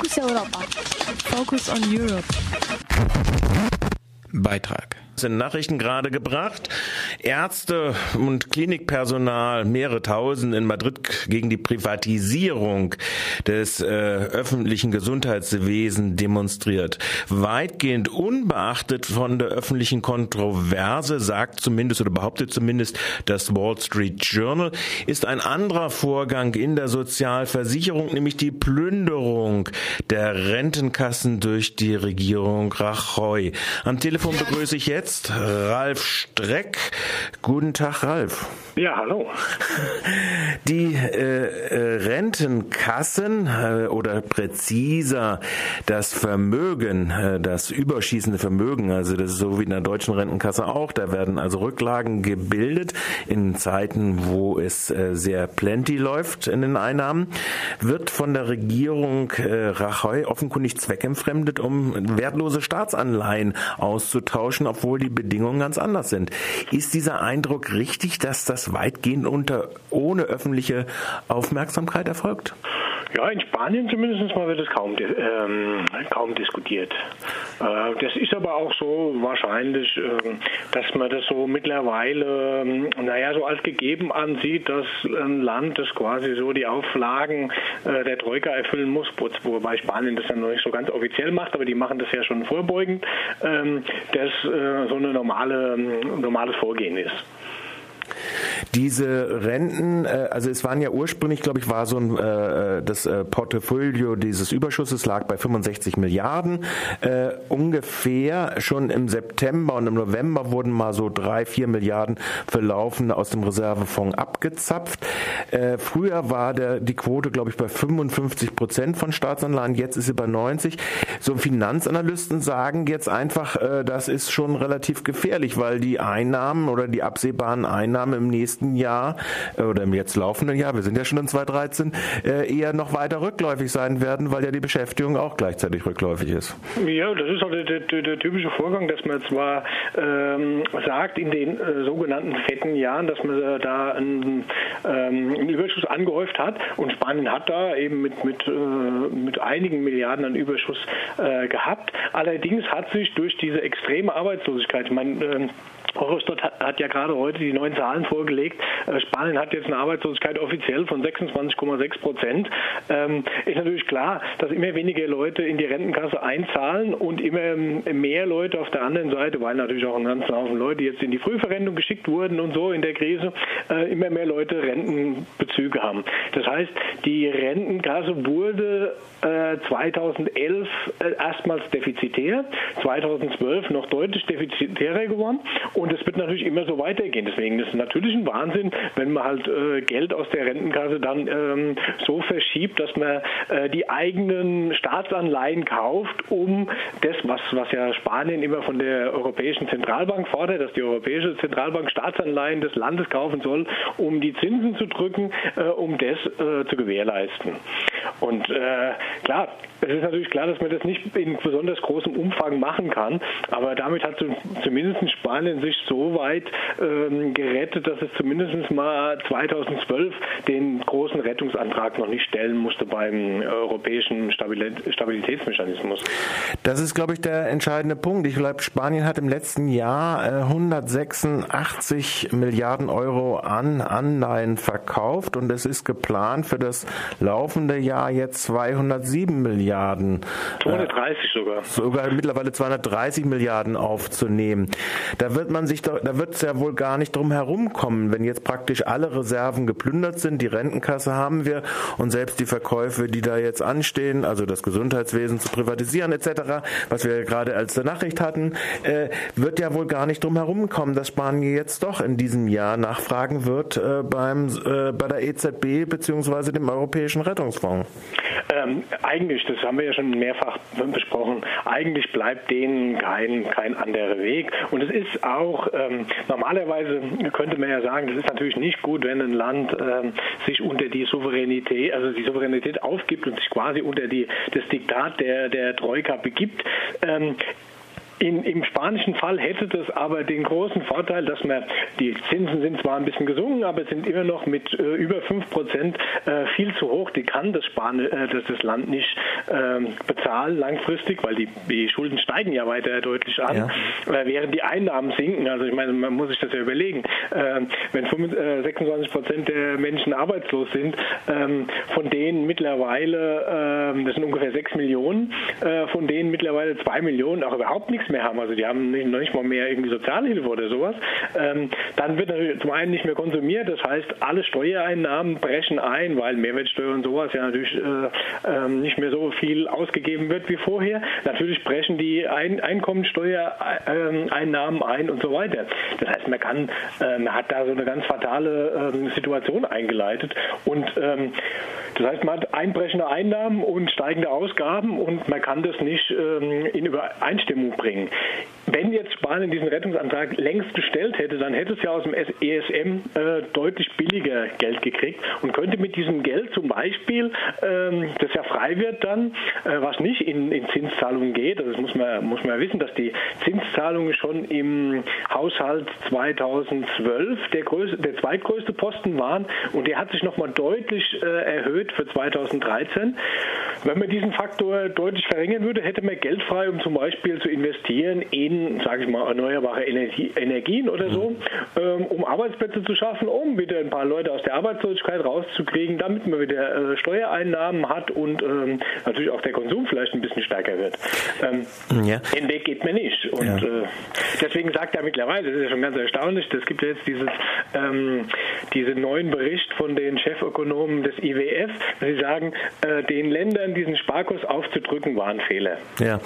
Fokus Europa. Focus on Europe. Beitrag in Nachrichten gerade gebracht. Ärzte und Klinikpersonal, mehrere tausend in Madrid gegen die Privatisierung des äh, öffentlichen Gesundheitswesens demonstriert. Weitgehend unbeachtet von der öffentlichen Kontroverse, sagt zumindest oder behauptet zumindest das Wall Street Journal, ist ein anderer Vorgang in der Sozialversicherung, nämlich die Plünderung der Rentenkassen durch die Regierung Rajoy. Am Telefon begrüße ich jetzt jetzt Ralf Streck. Guten Tag, Ralf. Ja, hallo. Die äh, äh, Rentenkassen äh, oder präziser das Vermögen, äh, das überschießende Vermögen, also das ist so wie in der deutschen Rentenkasse auch, da werden also Rücklagen gebildet in Zeiten, wo es äh, sehr plenty läuft in den Einnahmen, wird von der Regierung äh, Rajoy offenkundig zweckentfremdet, um wertlose Staatsanleihen auszutauschen, obwohl die Bedingungen ganz anders sind. Ist dieser Eindruck richtig, dass das weitgehend unter, ohne öffentliche Aufmerksamkeit erfolgt? Ja, in Spanien zumindest mal wird es kaum, ähm, kaum diskutiert. Äh, das ist aber auch so wahrscheinlich, äh, dass man das so mittlerweile, äh, naja, so als gegeben ansieht, dass ein Land, das quasi so die Auflagen äh, der Troika erfüllen muss, wobei Spanien das dann noch nicht so ganz offiziell macht, aber die machen das ja schon vorbeugend, ähm, dass äh, so ein normale, normales Vorgehen ist. Diese Renten, äh, also es waren ja ursprünglich, glaube ich, war so ein äh, äh das Portfolio dieses Überschusses lag bei 65 Milliarden äh, ungefähr. Schon im September und im November wurden mal so drei, vier Milliarden für aus dem Reservefonds abgezapft. Früher war der die Quote, glaube ich, bei 55 Prozent von Staatsanleihen. Jetzt ist sie bei 90. So Finanzanalysten sagen jetzt einfach, das ist schon relativ gefährlich, weil die Einnahmen oder die absehbaren Einnahmen im nächsten Jahr äh, oder im jetzt laufenden Jahr, wir sind ja schon in 2013, äh, eher noch weiter rückläufig sein werden, weil ja die Beschäftigung auch gleichzeitig rückläufig ist. Ja, das ist auch der, der, der typische Vorgang, dass man zwar ähm, sagt, in den äh, sogenannten fetten Jahren, dass man äh, da einen, ähm, einen, Überschuss angehäuft hat und Spanien hat da eben mit, mit, äh, mit einigen Milliarden an Überschuss äh, gehabt. Allerdings hat sich durch diese extreme Arbeitslosigkeit, ich meine, ähm, Eurostat hat, hat, ja gerade heute die neuen Zahlen vorgelegt. Äh, Spanien hat jetzt eine Arbeitslosigkeit offiziell von 26,6 Prozent. Ähm, ist natürlich klar, dass immer weniger Leute in die Rentenkasse einzahlen und immer ähm, mehr Leute auf der anderen Seite, weil natürlich auch ein ganzer Haufen Leute jetzt in die Frühverrentung geschickt wurden und so in der Krise, äh, immer mehr Leute Rentenbezüge haben. Das heißt, die Rentenkasse wurde äh, 2011 äh, erstmals defizitär, 2012 noch deutlich defizitärer geworden und es wird natürlich immer so weitergehen. Deswegen ist natürlich ein Wahnsinn, wenn man halt äh, Geld aus der Rentenkasse dann ähm, so verschiebt, dass man äh, die eigenen Staatsanleihen kauft, um das, was, was ja Spanien immer von der Europäischen Zentralbank fordert, dass die Europäische Zentralbank Staatsanleihen des Landes kaufen soll, um die Zinsen zu drücken, äh, um das äh, zu gewährleisten. Und äh, klar, es ist natürlich klar, dass man das nicht in besonders großem Umfang machen kann, aber damit hat zumindest Spanien sich so weit ähm, gerettet, dass es zumindest mal 2012 den großen Rettungsantrag noch nicht stellen musste beim europäischen Stabilitätsmechanismus. Das ist, glaube ich, der entscheidende Punkt. Ich glaube, Spanien hat im letzten Jahr äh, 186 Milliarden Euro an Anleihen verkauft und es ist geplant für das laufende Jahr jetzt 207 Milliarden. 230 äh, sogar. Sogar mittlerweile 230 Milliarden aufzunehmen. Da wird man sich da wird es ja wohl gar nicht drum herumkommen, wenn jetzt praktisch alle Reserven geplündert sind, die Rentenkasse haben wir und selbst die Verkäufe, die da jetzt anstehen, also das Gesundheitswesen zu privatisieren etc., was wir gerade als Nachricht hatten, äh, wird ja wohl gar nicht drum herumkommen, dass Spanien jetzt doch in diesem Jahr nachfragen wird äh, beim, äh, bei der EZB bzw. dem Europäischen Rettungsfonds. Ähm, eigentlich, das haben wir ja schon mehrfach besprochen, eigentlich bleibt denen kein, kein anderer Weg. Und es ist auch, ähm, normalerweise könnte man ja sagen, das ist natürlich nicht gut, wenn ein Land ähm, sich unter die Souveränität, also die Souveränität aufgibt und sich quasi unter die, das Diktat der, der Troika begibt. In, Im spanischen Fall hätte das aber den großen Vorteil, dass man, die Zinsen sind zwar ein bisschen gesunken, aber sind immer noch mit äh, über 5 Prozent äh, viel zu hoch. Die kann das, Span äh, das, das Land nicht ähm, bezahlen langfristig, weil die, die Schulden steigen ja weiter deutlich an, ja. Äh, während die Einnahmen sinken. Also ich meine, man muss sich das ja überlegen. Ähm, wenn 26 äh, Prozent der Menschen arbeitslos sind, ähm, von denen mittlerweile, das sind ungefähr 6 Millionen, äh, von denen mittlerweile 2 Millionen auch überhaupt nichts mehr haben, also die haben nicht, noch nicht mal mehr irgendwie Sozialhilfe oder sowas, dann wird natürlich zum einen nicht mehr konsumiert, das heißt, alle Steuereinnahmen brechen ein, weil Mehrwertsteuer und sowas ja natürlich nicht mehr so viel ausgegeben wird wie vorher. Natürlich brechen die Einkommensteuereinnahmen ein und so weiter. Das heißt, man kann, man hat da so eine ganz fatale Situation eingeleitet und ähm, das heißt, man hat einbrechende Einnahmen und steigende Ausgaben und man kann das nicht ähm, in Übereinstimmung bringen. Wenn jetzt Spanien diesen Rettungsantrag längst gestellt hätte, dann hätte es ja aus dem ESM äh, deutlich billiger Geld gekriegt und könnte mit diesem Geld zum Beispiel, ähm, das ja frei wird dann, äh, was nicht in, in Zinszahlungen geht, also das muss man, muss man wissen, dass die Zinszahlungen schon im Haushalt 2012 der, größte, der zweitgrößte Posten waren und der hat sich nochmal deutlich äh, erhöht für 2013. Wenn man diesen Faktor deutlich verringern würde, hätte man Geld frei, um zum Beispiel zu investieren in, sage ich mal, erneuerbare Energie, Energien oder so, ähm, um Arbeitsplätze zu schaffen, um wieder ein paar Leute aus der Arbeitslosigkeit rauszukriegen, damit man wieder äh, Steuereinnahmen hat und ähm, natürlich auch der Konsum vielleicht ein bisschen stärker wird. Ähm, ja. Den Weg geht man nicht. Und ja. äh, deswegen sagt er mittlerweile, das ist ja schon ganz erstaunlich, es gibt jetzt dieses, ähm, diesen neuen Bericht von den Chefökonomen des IWF, sie sagen, äh, den Ländern diesen Sparkurs aufzudrücken, war ein Fehler. Ja,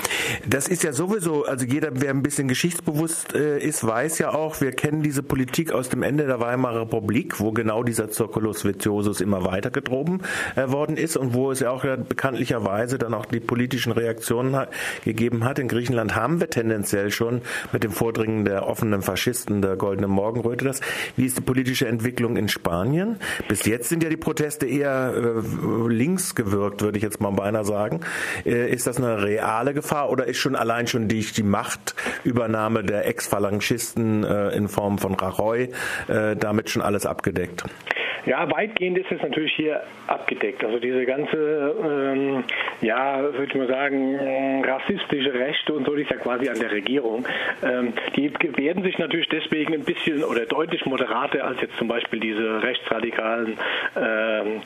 das ist ja sowieso, also jeder, wer ein bisschen geschichtsbewusst äh, ist, weiß ja auch, wir kennen diese Politik aus dem Ende der Weimarer Republik, wo genau dieser Circulus Viciosus immer weiter getroben äh, worden ist und wo es ja auch bekanntlicherweise dann auch die politischen Reaktionen gegeben hat. In Griechenland haben wir tendenziell schon mit dem Vordringen der offenen Faschisten der goldenen Morgenröte das. Wie ist die politische Entwicklung in Spanien? Bis jetzt sind ja die Proteste eher äh, links gewirkt, würde ich jetzt mal beinahe sagen. Äh, ist das eine reale Gefahr oder ist schon allein schon die, die Machtübernahme der Ex-Phalangisten äh, in Form von Rajoy äh, damit schon alles abgedeckt? Ja, weitgehend ist es natürlich hier abgedeckt. Also diese ganze, ähm, ja, würde ich mal sagen, rassistische Rechte und so, die ist ja quasi an der Regierung. Ähm, die werden sich natürlich deswegen ein bisschen oder deutlich moderater als jetzt zum Beispiel diese Rechtsradikalen ähm,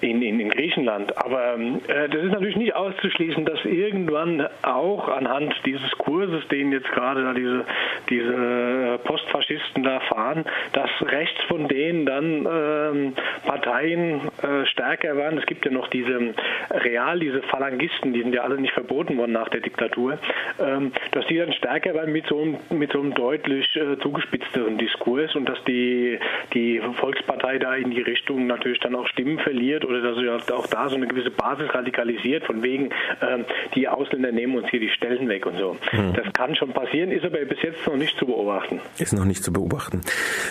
in, in, in, Griechenland. Aber äh, das ist natürlich nicht auszuschließen, dass irgendwann auch anhand dieses Kurses, den jetzt gerade diese, diese Postfaschisten da fahren, dass rechts von denen dann äh, ähm, Parteien äh, stärker waren. Es gibt ja noch diese Real, diese Phalangisten, die sind ja alle nicht verboten worden nach der Diktatur, ähm, dass die dann stärker waren mit so einem, mit so einem deutlich äh, zugespitzteren Diskurs und dass die, die Volkspartei da in die Richtung natürlich dann auch Stimmen verliert oder dass sie auch da so eine gewisse Basis radikalisiert, von wegen, ähm, die Ausländer nehmen uns hier die Stellen weg und so. Hm. Das kann schon passieren, ist aber bis jetzt noch nicht zu beobachten. Ist noch nicht zu beobachten.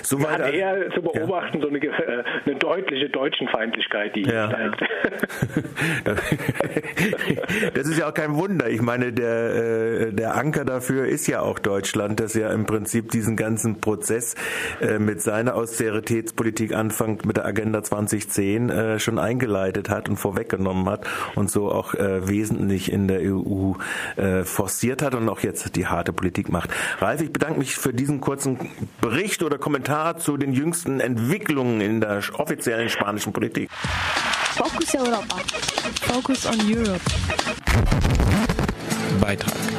Soweit ja, eher zu beobachten, ja. so eine, äh, eine deutliche Deutschenfeindlichkeit, die ja. steigt. das ist ja auch kein Wunder. Ich meine, der, äh, der Anker dafür ist ja auch Deutschland, das ja im Prinzip diesen ganzen Prozess äh, mit seiner Austeritätspolitik Anfang mit der Agenda 2010 äh, schon eingeleitet hat und vorweggenommen hat und so auch wesentlich in der EU forciert hat und auch jetzt die harte Politik macht. Ralf, ich bedanke mich für diesen kurzen Bericht oder Kommentar zu den jüngsten Entwicklungen in der offiziellen spanischen Politik. Focus Europa. Focus on Europe. Beitrag